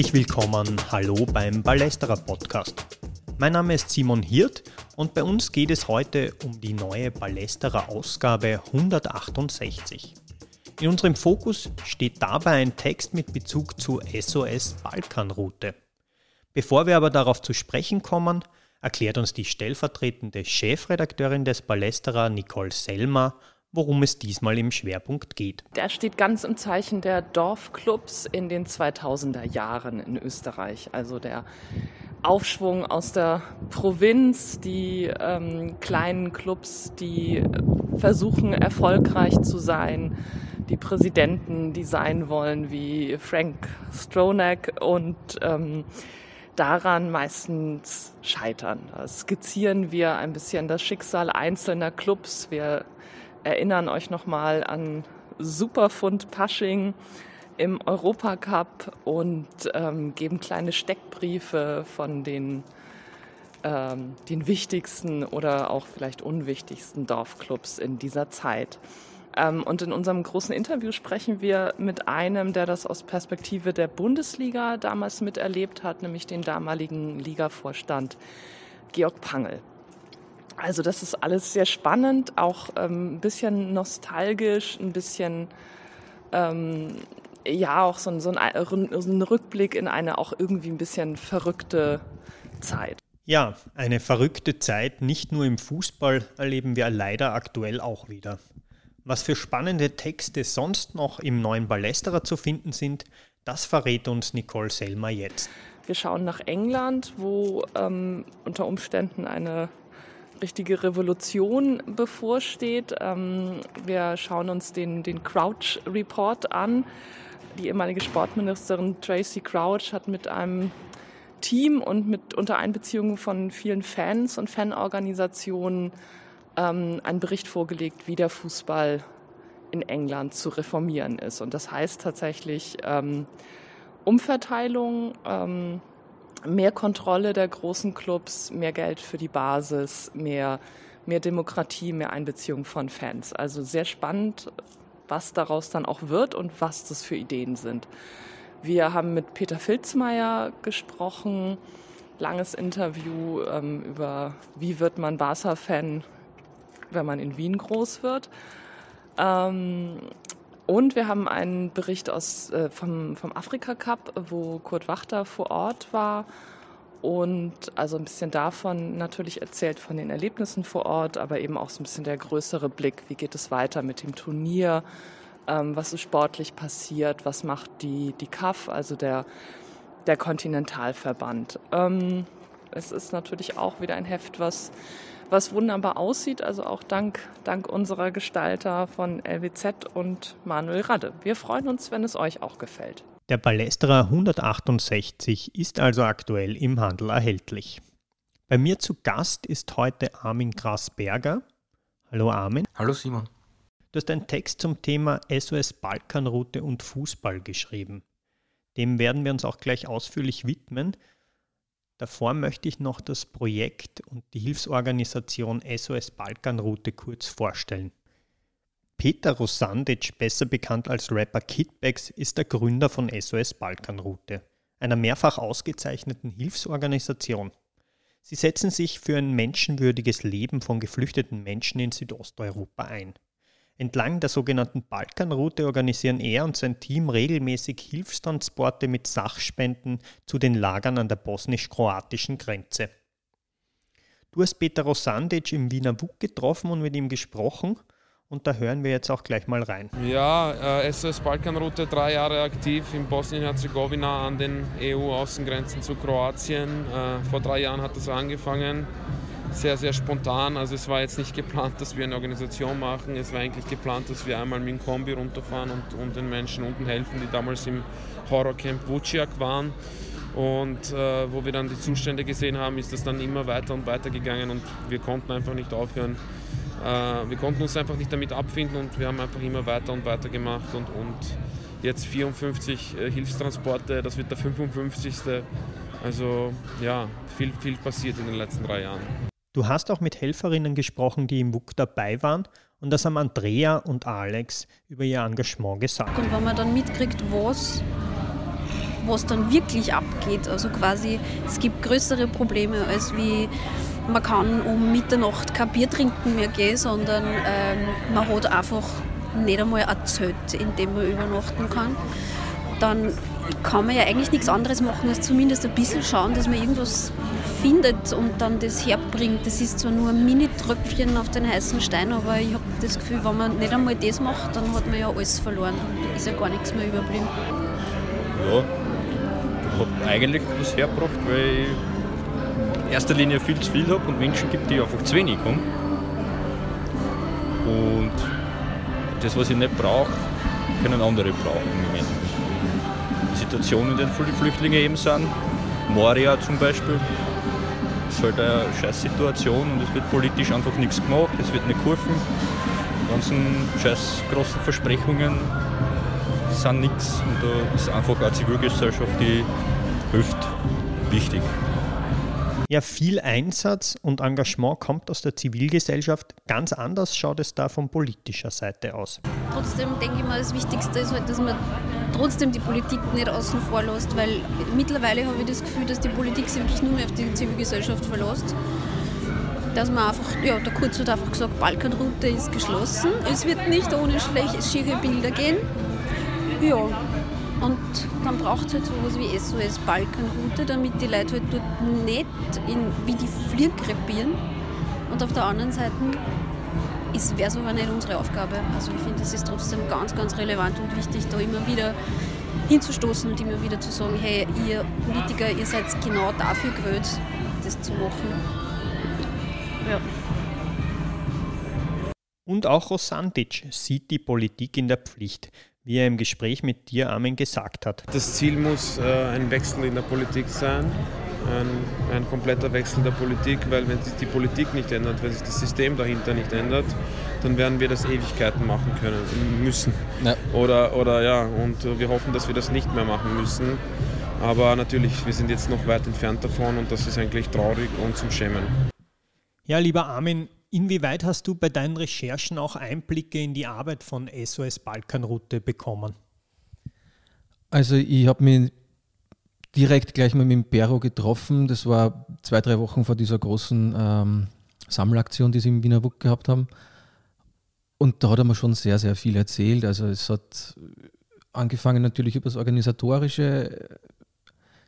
Herzlich willkommen, hallo beim Ballesterer Podcast. Mein Name ist Simon Hirt und bei uns geht es heute um die neue Ballesterer Ausgabe 168. In unserem Fokus steht dabei ein Text mit Bezug zur SOS Balkanroute. Bevor wir aber darauf zu sprechen kommen, erklärt uns die stellvertretende Chefredakteurin des Ballesterer Nicole Selmer, worum es diesmal im Schwerpunkt geht. Der steht ganz im Zeichen der Dorfclubs in den 2000er Jahren in Österreich. Also der Aufschwung aus der Provinz, die ähm, kleinen Clubs, die versuchen erfolgreich zu sein, die Präsidenten, die sein wollen wie Frank Stronach und ähm, daran meistens scheitern. Da skizzieren wir ein bisschen das Schicksal einzelner Clubs. Wir erinnern euch nochmal an Superfund Pasching im Europacup und ähm, geben kleine Steckbriefe von den, ähm, den wichtigsten oder auch vielleicht unwichtigsten Dorfclubs in dieser Zeit. Ähm, und in unserem großen Interview sprechen wir mit einem, der das aus Perspektive der Bundesliga damals miterlebt hat, nämlich den damaligen Ligavorstand Georg Pangel. Also das ist alles sehr spannend, auch ähm, ein bisschen nostalgisch, ein bisschen ähm, ja auch so ein, so, ein, so ein Rückblick in eine auch irgendwie ein bisschen verrückte Zeit. Ja, eine verrückte Zeit, nicht nur im Fußball, erleben wir leider aktuell auch wieder. Was für spannende Texte sonst noch im neuen Ballesterer zu finden sind, das verrät uns Nicole Selmer jetzt. Wir schauen nach England, wo ähm, unter Umständen eine richtige Revolution bevorsteht. Ähm, wir schauen uns den, den Crouch Report an. Die ehemalige Sportministerin Tracy Crouch hat mit einem Team und mit unter Einbeziehung von vielen Fans und Fanorganisationen ähm, einen Bericht vorgelegt, wie der Fußball in England zu reformieren ist. Und das heißt tatsächlich ähm, Umverteilung, ähm, mehr Kontrolle der großen Clubs, mehr Geld für die Basis, mehr, mehr Demokratie, mehr Einbeziehung von Fans. Also sehr spannend, was daraus dann auch wird und was das für Ideen sind. Wir haben mit Peter Filzmeier gesprochen, langes Interview ähm, über, wie wird man Barca-Fan, wenn man in Wien groß wird. Ähm, und wir haben einen Bericht aus, äh, vom, vom Afrika Cup, wo Kurt Wachter vor Ort war und also ein bisschen davon natürlich erzählt von den Erlebnissen vor Ort, aber eben auch so ein bisschen der größere Blick, wie geht es weiter mit dem Turnier, ähm, was ist sportlich passiert, was macht die, die CAF, also der, der Kontinentalverband. Ähm, es ist natürlich auch wieder ein Heft, was was wunderbar aussieht. Also auch dank, dank unserer Gestalter von LWZ und Manuel Radde. Wir freuen uns, wenn es euch auch gefällt. Der Ballesterer 168 ist also aktuell im Handel erhältlich. Bei mir zu Gast ist heute Armin Grasberger. Hallo Armin. Hallo Simon. Du hast einen Text zum Thema SOS Balkanroute und Fußball geschrieben. Dem werden wir uns auch gleich ausführlich widmen. Davor möchte ich noch das Projekt und die Hilfsorganisation SOS Balkanroute kurz vorstellen. Peter Rosandic, besser bekannt als Rapper Kidbacks, ist der Gründer von SOS Balkanroute, einer mehrfach ausgezeichneten Hilfsorganisation. Sie setzen sich für ein menschenwürdiges Leben von geflüchteten Menschen in Südosteuropa ein. Entlang der sogenannten Balkanroute organisieren er und sein Team regelmäßig Hilfstransporte mit Sachspenden zu den Lagern an der bosnisch-kroatischen Grenze. Du hast Peter Rosandic im Wiener WUK getroffen und mit ihm gesprochen und da hören wir jetzt auch gleich mal rein. Ja, äh, SOS Balkanroute drei Jahre aktiv in Bosnien-Herzegowina an den EU-Außengrenzen zu Kroatien. Äh, vor drei Jahren hat das angefangen sehr, sehr spontan. Also es war jetzt nicht geplant, dass wir eine Organisation machen. Es war eigentlich geplant, dass wir einmal mit dem Kombi runterfahren und, und den Menschen unten helfen, die damals im Horrorcamp Vuciak waren. Und äh, wo wir dann die Zustände gesehen haben, ist das dann immer weiter und weiter gegangen und wir konnten einfach nicht aufhören. Äh, wir konnten uns einfach nicht damit abfinden und wir haben einfach immer weiter und weiter gemacht und, und jetzt 54 äh, Hilfstransporte, das wird der 55. Also ja, viel, viel passiert in den letzten drei Jahren. Du hast auch mit Helferinnen gesprochen, die im WUK dabei waren und das haben Andrea und Alex über ihr Engagement gesagt. Und wenn man dann mitkriegt, was, was dann wirklich abgeht. Also quasi, es gibt größere Probleme als wie man kann um Mitternacht kein Bier trinken mehr gehen, sondern ähm, man hat einfach nicht einmal ein Zelt, in dem man übernachten kann. Dann kann man ja eigentlich nichts anderes machen, als zumindest ein bisschen schauen, dass man irgendwas findet und dann das herbringt. Das ist zwar nur ein Mini-Tröpfchen auf den heißen Stein, aber ich habe das Gefühl, wenn man nicht einmal das macht, dann hat man ja alles verloren. Da ist ja gar nichts mehr überblieben. Ja, ich habe eigentlich was hergebracht, weil ich in erster Linie viel zu viel habe und Menschen gibt, die einfach zu wenig haben. Und das, was ich nicht brauche, können andere brauchen im Moment. Die Situation, in viele Flüchtlinge eben sind, Moria zum Beispiel, ist halt eine scheiß Situation und es wird politisch einfach nichts gemacht, es wird nicht geholfen. Die ganzen scheiß großen Versprechungen sind nichts und da ist einfach eine Zivilgesellschaft, die hilft, wichtig. Ja, viel Einsatz und Engagement kommt aus der Zivilgesellschaft. Ganz anders schaut es da von politischer Seite aus. Trotzdem denke ich mal, das Wichtigste ist halt, dass man trotzdem die Politik nicht außen vor lässt, weil mittlerweile habe ich das Gefühl, dass die Politik sich wirklich nur mehr auf die Zivilgesellschaft verlässt. Dass man einfach, ja, der Kurz hat einfach gesagt, Balkanroute ist geschlossen. Es wird nicht ohne schlechte Bilder gehen. Ja, und dann braucht es halt sowas wie SOS Balkanroute, damit die Leute halt dort nicht in, wie die Fliegen krepieren. Und auf der anderen Seite wäre es aber nicht unsere Aufgabe. Also ich finde, es ist trotzdem ganz, ganz relevant und wichtig, da immer wieder hinzustoßen und immer wieder zu sagen, hey, ihr Politiker, ihr seid genau dafür gewählt, das zu machen. Ja. Und auch Rosantic sieht die Politik in der Pflicht wie er im Gespräch mit dir, Armin, gesagt hat. Das Ziel muss äh, ein Wechsel in der Politik sein, ein, ein, kompletter Wechsel der Politik, weil wenn sich die Politik nicht ändert, wenn sich das System dahinter nicht ändert, dann werden wir das Ewigkeiten machen können, müssen. Ja. Oder, oder ja, und wir hoffen, dass wir das nicht mehr machen müssen. Aber natürlich, wir sind jetzt noch weit entfernt davon und das ist eigentlich traurig und zum Schämen. Ja, lieber Armin, Inwieweit hast du bei deinen Recherchen auch Einblicke in die Arbeit von SOS Balkanroute bekommen? Also ich habe mich direkt gleich mal mit dem Pero getroffen. Das war zwei, drei Wochen vor dieser großen ähm, Sammelaktion, die sie im Wiener WUK gehabt haben. Und da hat er mir schon sehr, sehr viel erzählt. Also es hat angefangen natürlich über das Organisatorische,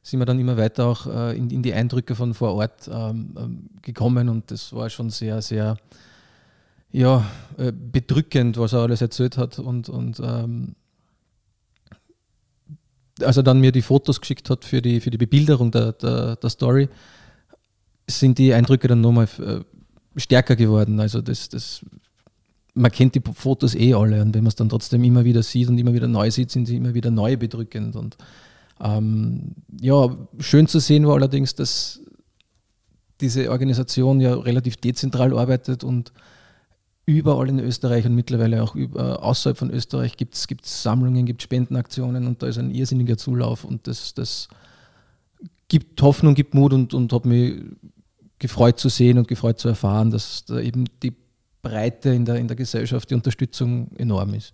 sind wir dann immer weiter auch äh, in, in, die Eindrücke von vor Ort ähm, ähm, gekommen und das war schon sehr, sehr ja, äh, bedrückend, was er alles erzählt hat und, und ähm, als er dann mir die Fotos geschickt hat für die, für die Bebilderung der, der, der Story, sind die Eindrücke dann nochmal äh, stärker geworden. Also das, das, man kennt die Fotos eh alle und wenn man es dann trotzdem immer wieder sieht und immer wieder neu sieht, sind sie immer wieder neu bedrückend und ähm, ja, schön zu sehen war allerdings, dass diese Organisation ja relativ dezentral arbeitet und überall in Österreich und mittlerweile auch über, außerhalb von Österreich gibt es Sammlungen, gibt Spendenaktionen und da ist ein irrsinniger Zulauf und das, das gibt Hoffnung, gibt Mut und, und hat mich gefreut zu sehen und gefreut zu erfahren, dass da eben die Breite in der, in der Gesellschaft, die Unterstützung enorm ist.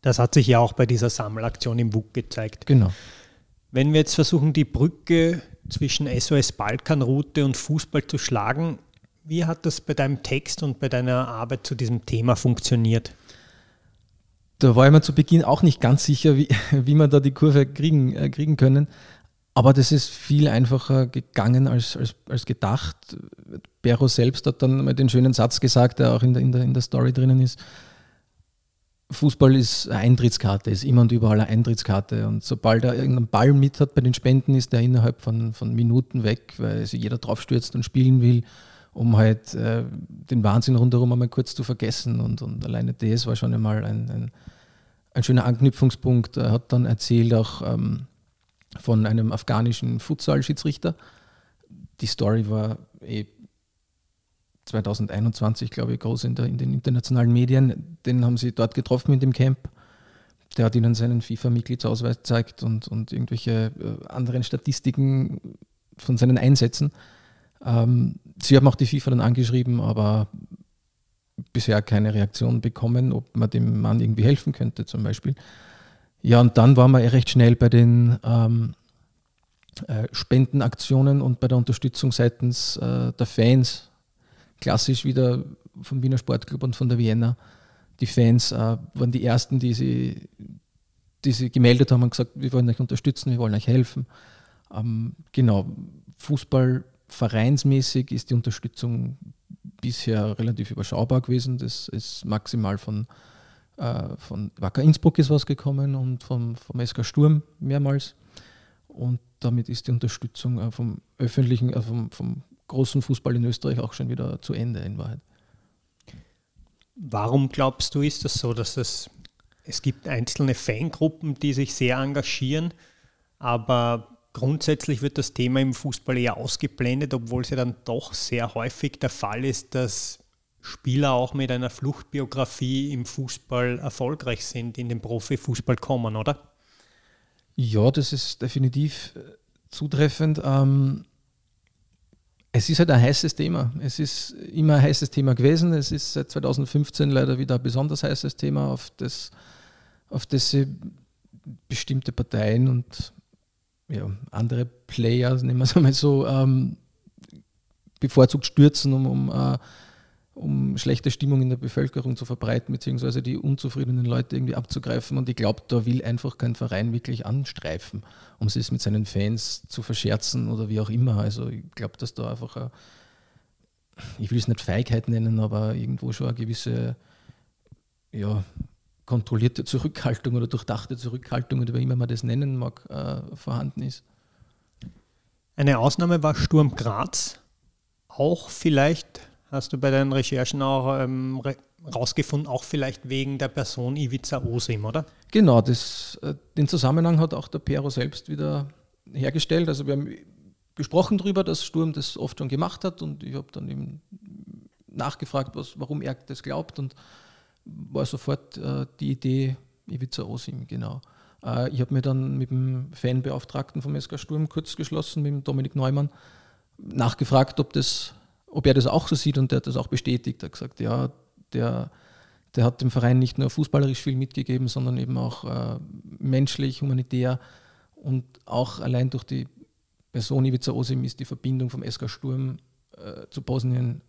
Das hat sich ja auch bei dieser Sammelaktion im WUK gezeigt. Genau. Wenn wir jetzt versuchen, die Brücke zwischen SOS Balkanroute und Fußball zu schlagen, wie hat das bei deinem Text und bei deiner Arbeit zu diesem Thema funktioniert? Da war ich mir zu Beginn auch nicht ganz sicher, wie, wie man da die Kurve kriegen, äh, kriegen können. Aber das ist viel einfacher gegangen als, als, als gedacht. Bero selbst hat dann mal den schönen Satz gesagt, der auch in der, in der, in der Story drinnen ist. Fußball ist eine Eintrittskarte, ist immer und überall eine Eintrittskarte. Und sobald er irgendeinen Ball mit hat bei den Spenden, ist er innerhalb von, von Minuten weg, weil sich jeder draufstürzt und spielen will, um halt äh, den Wahnsinn rundherum einmal kurz zu vergessen. Und, und alleine das war schon einmal ein, ein, ein schöner Anknüpfungspunkt. Er hat dann erzählt auch ähm, von einem afghanischen Futsal-Schiedsrichter. Die Story war eh 2021, glaube ich, groß in, der, in, den internationalen Medien. Den haben sie dort getroffen in dem Camp. Der hat ihnen seinen FIFA-Mitgliedsausweis gezeigt und, und irgendwelche äh, anderen Statistiken von seinen Einsätzen. Ähm, sie haben auch die FIFA dann angeschrieben, aber bisher keine Reaktion bekommen, ob man dem Mann irgendwie helfen könnte, zum Beispiel. Ja, und dann waren wir recht schnell bei den ähm, äh, Spendenaktionen und bei der Unterstützung seitens äh, der Fans. Klassisch wieder vom Wiener Sportclub und von der Vienna. Die Fans äh, waren die ersten, die sie, die sie gemeldet haben und gesagt, wir wollen euch unterstützen, wir wollen euch helfen. Ähm, genau, Fußball vereinsmäßig ist die Unterstützung bisher relativ überschaubar gewesen. Das ist maximal von, äh, von Wacker Innsbruck ist was gekommen und vom, vom SK Sturm mehrmals. Und damit ist die Unterstützung äh, vom öffentlichen, äh, vom, vom großen Fußball in Österreich auch schon wieder zu Ende in Wahrheit. Warum glaubst du, ist das so, dass es, es gibt einzelne Fangruppen, die sich sehr engagieren, aber grundsätzlich wird das Thema im Fußball eher ausgeblendet, obwohl es ja dann doch sehr häufig der Fall ist, dass Spieler auch mit einer Fluchtbiografie im Fußball erfolgreich sind, in den Profifußball kommen, oder? Ja, das ist definitiv äh, zutreffend. Ähm, es ist halt ein heißes Thema. Es ist immer ein heißes Thema gewesen. Es ist seit 2015 leider wieder ein besonders heißes Thema, auf das, auf das bestimmte Parteien und ja, andere Player, nehmen wir es einmal so, ähm, bevorzugt stürzen, um, um äh, um schlechte Stimmung in der Bevölkerung zu verbreiten, beziehungsweise die unzufriedenen Leute irgendwie abzugreifen. Und ich glaube, da will einfach kein Verein wirklich anstreifen, um es mit seinen Fans zu verscherzen oder wie auch immer. Also ich glaube, dass da einfach, eine, ich will es nicht Feigheit nennen, aber irgendwo schon eine gewisse, ja, kontrollierte Zurückhaltung oder durchdachte Zurückhaltung oder wie immer man das nennen mag, äh, vorhanden ist. Eine Ausnahme war Sturm Graz. Auch vielleicht hast du bei deinen Recherchen auch ähm, rausgefunden, auch vielleicht wegen der Person Ivica Osim, oder? Genau, das, äh, den Zusammenhang hat auch der Pero selbst wieder hergestellt. Also wir haben gesprochen darüber, dass Sturm das oft schon gemacht hat und ich habe dann eben nachgefragt, was, warum er das glaubt und war sofort äh, die Idee Ivica Osim, genau. Äh, ich habe mir dann mit dem Fanbeauftragten vom SK Sturm kurz geschlossen, mit dem Dominik Neumann, nachgefragt, ob das ob er das auch so sieht und der hat das auch bestätigt. Er hat gesagt, ja, der, der hat dem Verein nicht nur fußballerisch viel mitgegeben, sondern eben auch äh, menschlich, humanitär und auch allein durch die Person Ivica Osim ist die Verbindung vom SK Sturm äh, zu Bosnien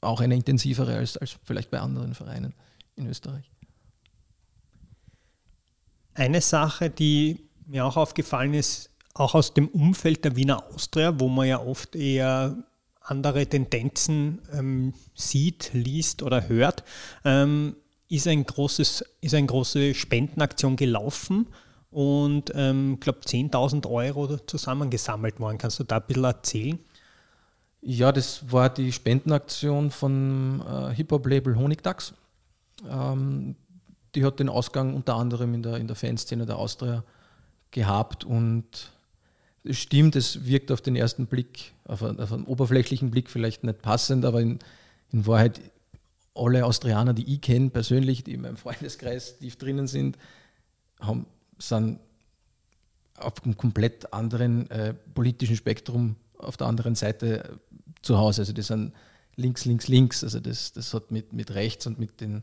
auch eine intensivere als, als vielleicht bei anderen Vereinen in Österreich. Eine Sache, die mir auch aufgefallen ist, auch aus dem Umfeld der Wiener Austria, wo man ja oft eher andere Tendenzen ähm, sieht, liest oder hört, ähm, ist, ein großes, ist eine große Spendenaktion gelaufen und ich ähm, glaube 10.000 Euro zusammengesammelt worden. Kannst du da ein bisschen erzählen? Ja, das war die Spendenaktion von äh, Hip-Hop-Label Honigdachs. Ähm, die hat den Ausgang unter anderem in der, in der Fanszene der Austria gehabt und es stimmt, es wirkt auf den ersten Blick, auf auf einen oberflächlichen Blick vielleicht nicht passend, aber in, in Wahrheit alle Austrianer, die ich kenne, persönlich, die in meinem Freundeskreis tief drinnen sind, haben, sind auf einem komplett anderen äh, politischen Spektrum auf der anderen Seite äh, zu Hause. Also das sind links, links, links. Also das, das hat mit, mit rechts und mit den,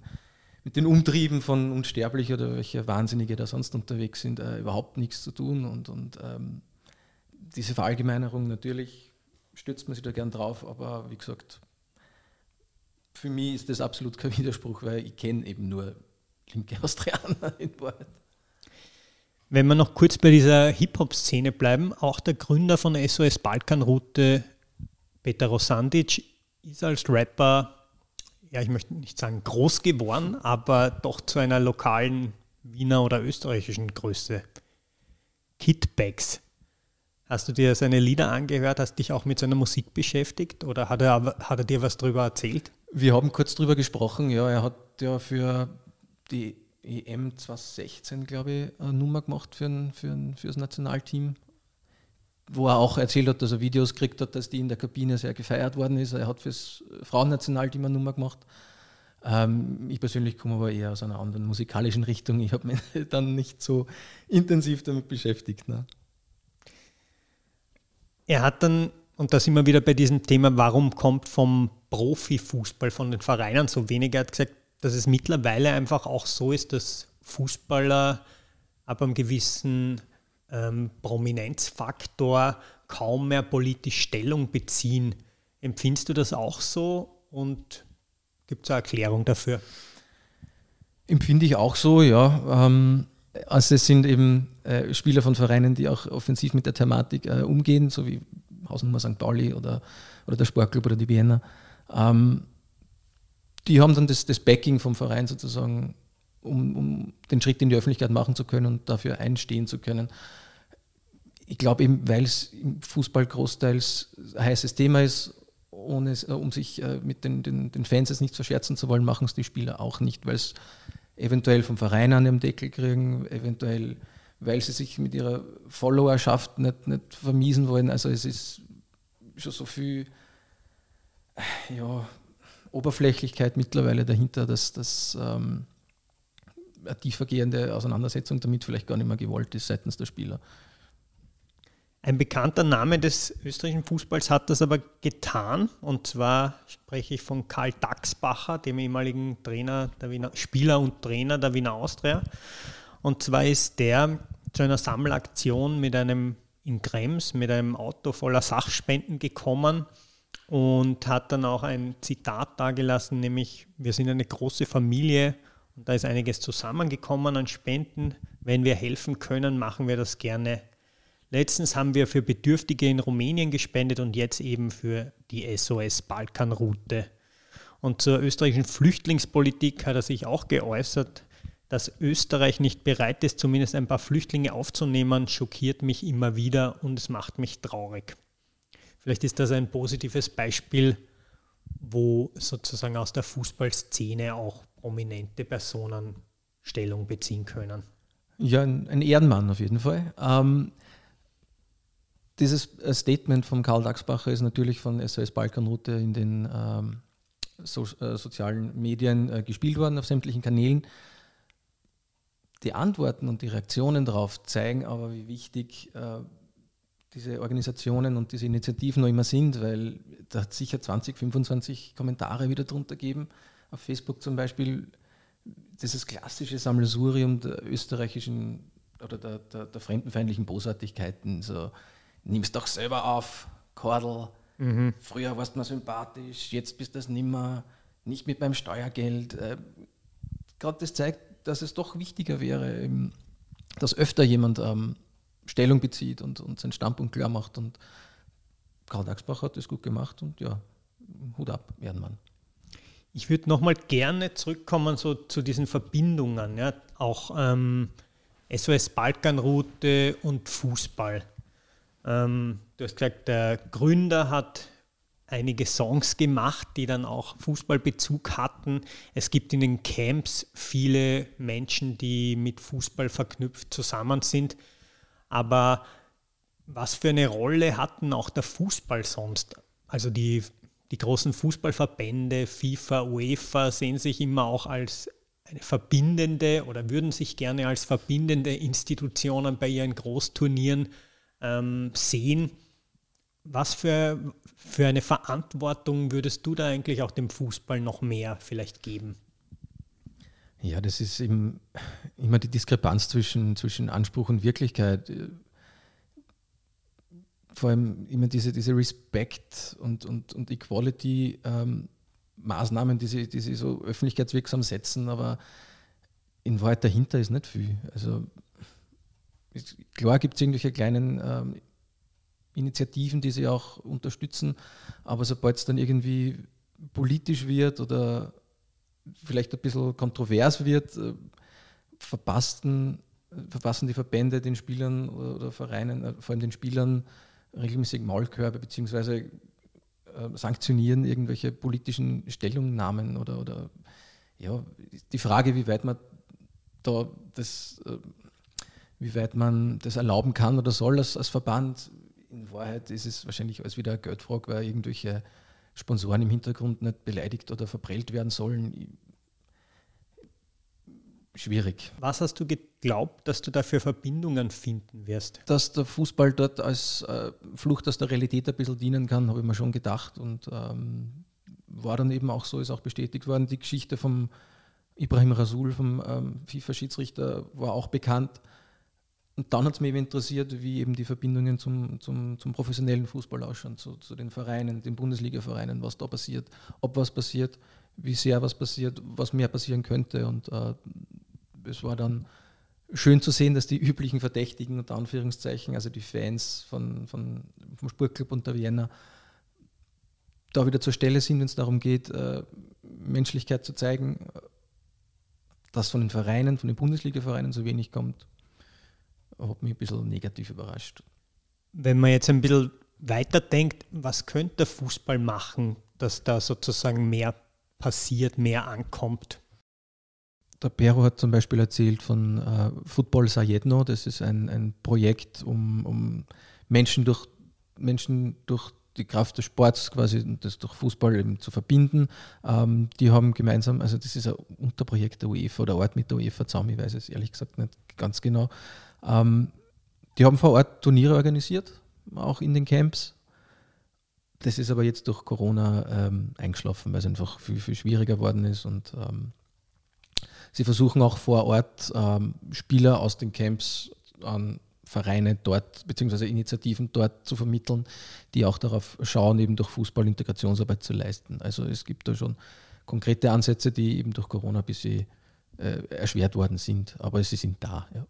mit den Umtrieben von Unsterblich oder welche Wahnsinnige da sonst unterwegs sind, äh, überhaupt nichts zu tun. Und, und ähm, diese Verallgemeinerung, natürlich stützt man sich da gern drauf, aber wie gesagt, für mich ist das absolut kein Widerspruch, weil ich kenne eben nur linke Austrianer in Wahrheit. Wenn wir noch kurz bei dieser Hip-Hop-Szene bleiben, auch der Gründer von SOS Balkanroute, Peter Rosandic, ist als Rapper, ja, ich möchte nicht sagen groß geworden, aber doch zu einer lokalen Wiener oder österreichischen Größe. Kitbags Hast du dir seine Lieder angehört, hast dich auch mit seiner Musik beschäftigt oder hat er, hat er dir was darüber erzählt? Wir haben kurz darüber gesprochen, ja. Er hat ja für die EM 2016, glaube ich, eine Nummer gemacht für, ein, für, ein, für das Nationalteam, wo er auch erzählt hat, dass er Videos gekriegt hat, dass die in der Kabine sehr gefeiert worden ist. Er hat für das Frauennationalteam eine Nummer gemacht. Ähm, ich persönlich komme aber eher aus einer anderen musikalischen Richtung. Ich habe mich dann nicht so intensiv damit beschäftigt. Ne? Er hat dann, und da sind wir wieder bei diesem Thema, warum kommt vom Profifußball, von den Vereinen so wenig? Er hat gesagt, dass es mittlerweile einfach auch so ist, dass Fußballer ab einem gewissen ähm, Prominenzfaktor kaum mehr politisch Stellung beziehen. Empfindest du das auch so und gibt es eine Erklärung dafür? Empfinde ich auch so, ja. Ähm, also es sind eben äh, Spieler von Vereinen, die auch offensiv mit der Thematik äh, umgehen, so wie Hausnummer St. Pauli oder, oder der Sportclub oder die Vienna. Ähm, die haben dann das, das Backing vom Verein sozusagen, um, um den Schritt in die Öffentlichkeit machen zu können und dafür einstehen zu können. Ich glaube eben, weil es im Fußball großteils ein heißes Thema ist, ohne, äh, um sich äh, mit den, den, den Fans jetzt nicht verscherzen zu wollen, machen es die Spieler auch nicht, weil es eventuell vom Verein an den Deckel kriegen, eventuell weil sie sich mit ihrer Followerschaft nicht, nicht vermiesen wollen. Also es ist schon so viel ja, Oberflächlichkeit mittlerweile dahinter, dass das ähm, eine tiefergehende Auseinandersetzung damit vielleicht gar nicht mehr gewollt ist seitens der Spieler. Ein bekannter Name des österreichischen Fußballs hat das aber getan. Und zwar spreche ich von Karl Daxbacher, dem ehemaligen Trainer der Wiener, Spieler und Trainer der Wiener Austria. Und zwar ist der zu einer Sammelaktion mit einem in Krems mit einem Auto voller Sachspenden gekommen und hat dann auch ein Zitat dargelassen, nämlich wir sind eine große Familie und da ist einiges zusammengekommen an Spenden. Wenn wir helfen können, machen wir das gerne Letztens haben wir für Bedürftige in Rumänien gespendet und jetzt eben für die SOS Balkanroute. Und zur österreichischen Flüchtlingspolitik hat er sich auch geäußert. Dass Österreich nicht bereit ist, zumindest ein paar Flüchtlinge aufzunehmen, schockiert mich immer wieder und es macht mich traurig. Vielleicht ist das ein positives Beispiel, wo sozusagen aus der Fußballszene auch prominente Personen Stellung beziehen können. Ja, ein Ehrenmann auf jeden Fall. Ähm, dieses äh, Statement von Karl Daxbacher ist natürlich von SOS Balkanroute in den ähm, so, äh, sozialen Medien äh, gespielt worden, auf sämtlichen Kanälen. Die Antworten und die Reaktionen darauf zeigen aber, wie wichtig äh, diese Organisationen und diese Initiativen noch immer sind, weil da hat sicher 20, 25 Kommentare wieder drunter gegeben. Auf Facebook zum Beispiel dieses klassische Sammelsurium der österreichischen oder der, der, der fremdenfeindlichen Bosartigkeiten. So, nimmst doch selber auf, Kordel. Mhm. Früher warst du mal sympathisch, jetzt bist du das nimmer, nicht mit meinem Steuergeld. Äh, Gerade das zeigt, dass es doch wichtiger wäre, eben, dass öfter jemand ähm, Stellung bezieht und, und seinen Standpunkt klar macht. Und Karl Daxbach hat das gut gemacht und ja, Hut ab, Ehrenmann. Ich würde nochmal gerne zurückkommen so zu diesen Verbindungen, ja, auch ähm, SOS Balkanroute und Fußball. Ähm, du hast gesagt, der Gründer hat einige Songs gemacht, die dann auch Fußballbezug hatten. Es gibt in den Camps viele Menschen, die mit Fußball verknüpft zusammen sind. Aber was für eine Rolle hatten auch der Fußball sonst? Also die, die großen Fußballverbände, FIFA, UEFA, sehen sich immer auch als eine verbindende oder würden sich gerne als verbindende Institutionen bei ihren Großturnieren ähm, sehen. Was für, für eine Verantwortung würdest du da eigentlich auch dem Fußball noch mehr vielleicht geben? Ja, das ist eben immer die Diskrepanz zwischen, zwischen Anspruch und Wirklichkeit. Vor allem immer diese, diese Respect und, und, und Equality ähm, Maßnahmen, die sie, die sie so öffentlichkeitswirksam setzen, aber in Wahrheit dahinter ist nicht viel. Also Klar gibt es irgendwelche kleinen ähm, Initiativen, die sie auch unterstützen, aber sobald es dann irgendwie politisch wird oder vielleicht ein bisschen kontrovers wird, äh, verpassen, verpassen die Verbände den Spielern oder Vereinen, äh, vor allem den Spielern, regelmäßig Maulkörbe beziehungsweise äh, sanktionieren irgendwelche politischen Stellungnahmen oder, oder ja, die Frage, wie weit man da das wie weit man das erlauben kann oder soll als, als Verband. In Wahrheit ist es wahrscheinlich alles wieder eine Geldfrage, weil irgendwelche Sponsoren im Hintergrund nicht beleidigt oder verprellt werden sollen. Schwierig. Was hast du geglaubt, dass du da für Verbindungen finden wirst? Dass der Fußball dort als äh, Flucht aus der Realität ein bisschen dienen kann, habe ich mir schon gedacht und ähm, war dann eben auch so, ist auch bestätigt worden. Die Geschichte vom Ibrahim Rasul, vom ähm, FIFA-Schiedsrichter, war auch bekannt Und dann hat es mich eben interessiert, wie eben die Verbindungen zum, zum, zum professionellen Fußball ausschauen, zu, zu den Vereinen, den Bundesliga-Vereinen, was da passiert, ob was passiert, wie sehr was passiert, was mehr passieren könnte. Und äh, es war dann schön zu sehen, dass die üblichen Verdächtigen, unter Anführungszeichen, also die Fans von, von, vom Sportclub und der Vienna, da wieder zur Stelle sind, wenn es darum geht, äh, Menschlichkeit zu zeigen, dass von den Vereinen, von den Bundesliga-Vereinen so wenig kommt, hat mich ein bisschen negativ überrascht. Wenn man jetzt ein bisschen weiterdenkt, was könnte der Fußball machen, dass da sozusagen mehr passiert, mehr ankommt? Der Pero hat zum Beispiel erzählt von äh, Football Sajedno. Das ist ein, ein Projekt, um, um Menschen, durch, Menschen durch die Kraft des Sports quasi das durch Fußball eben zu verbinden. Ähm, die haben gemeinsam, also das ist ein Unterprojekt der UEFA oder Ort mit der UEFA zusammen, ich weiß es ehrlich gesagt nicht ganz genau, ähm, die haben vor Ort Turniere organisiert, auch in den Camps. Das ist aber jetzt durch Corona ähm, eingeschlafen, weil es einfach viel, viel schwieriger geworden ist. Und ähm, sie versuchen auch vor Ort ähm, Spieler aus den Camps an Vereine dort, beziehungsweise Initiativen dort zu vermitteln, die auch darauf schauen, eben durch Fußball Integrationsarbeit zu leisten. Also es gibt da schon konkrete Ansätze, die eben durch Corona ein bisschen äh, erschwert worden sind, aber sie sind da. Ja.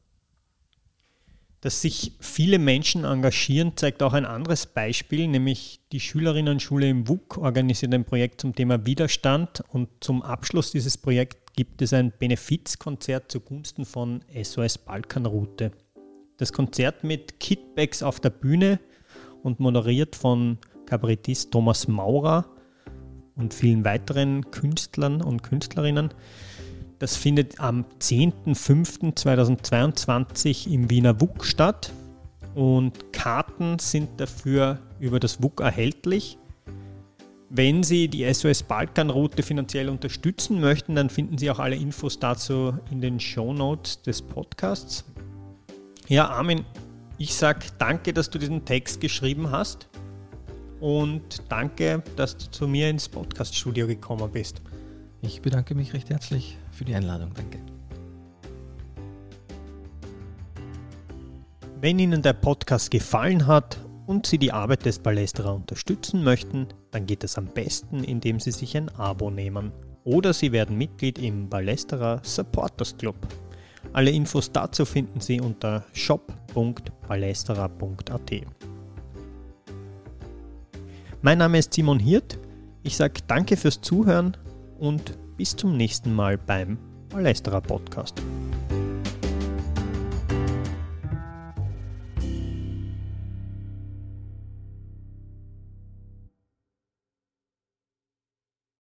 Dass sich viele Menschen engagieren, zeigt auch ein anderes Beispiel, nämlich die Schülerinnenschule im WUK organisiert ein Projekt zum Thema Widerstand und zum Abschluss dieses Projekts gibt es ein Benefizkonzert zugunsten von SOS Balkanroute. Das Konzert mit Kitbacks auf der Bühne und moderiert von Kabarettist Thomas Maurer und vielen weiteren Künstlern und Künstlerinnen das findet am 10.05.2022 im Wiener WUK statt und Karten sind dafür über das WUK erhältlich. Wenn Sie die SOS Balkanroute finanziell unterstützen möchten, dann finden Sie auch alle Infos dazu in den Show Notes des Podcasts. Ja, Armin, ich sage danke, dass du diesen Text geschrieben hast und danke, dass du zu mir ins Podcaststudio gekommen bist. Ich bedanke mich recht herzlich für die Einladung. Danke. Wenn Ihnen der Podcast gefallen hat und Sie die Arbeit des Ballesterer unterstützen möchten, dann geht es am besten, indem Sie sich ein Abo nehmen. Oder Sie werden Mitglied im Ballesterer Supporters Club. Alle Infos dazu finden Sie unter shop.ballesterer.at. Mein Name ist Simon Hirt. Ich sage danke fürs Zuhören und bis zum nächsten Mal beim Palästra Podcast.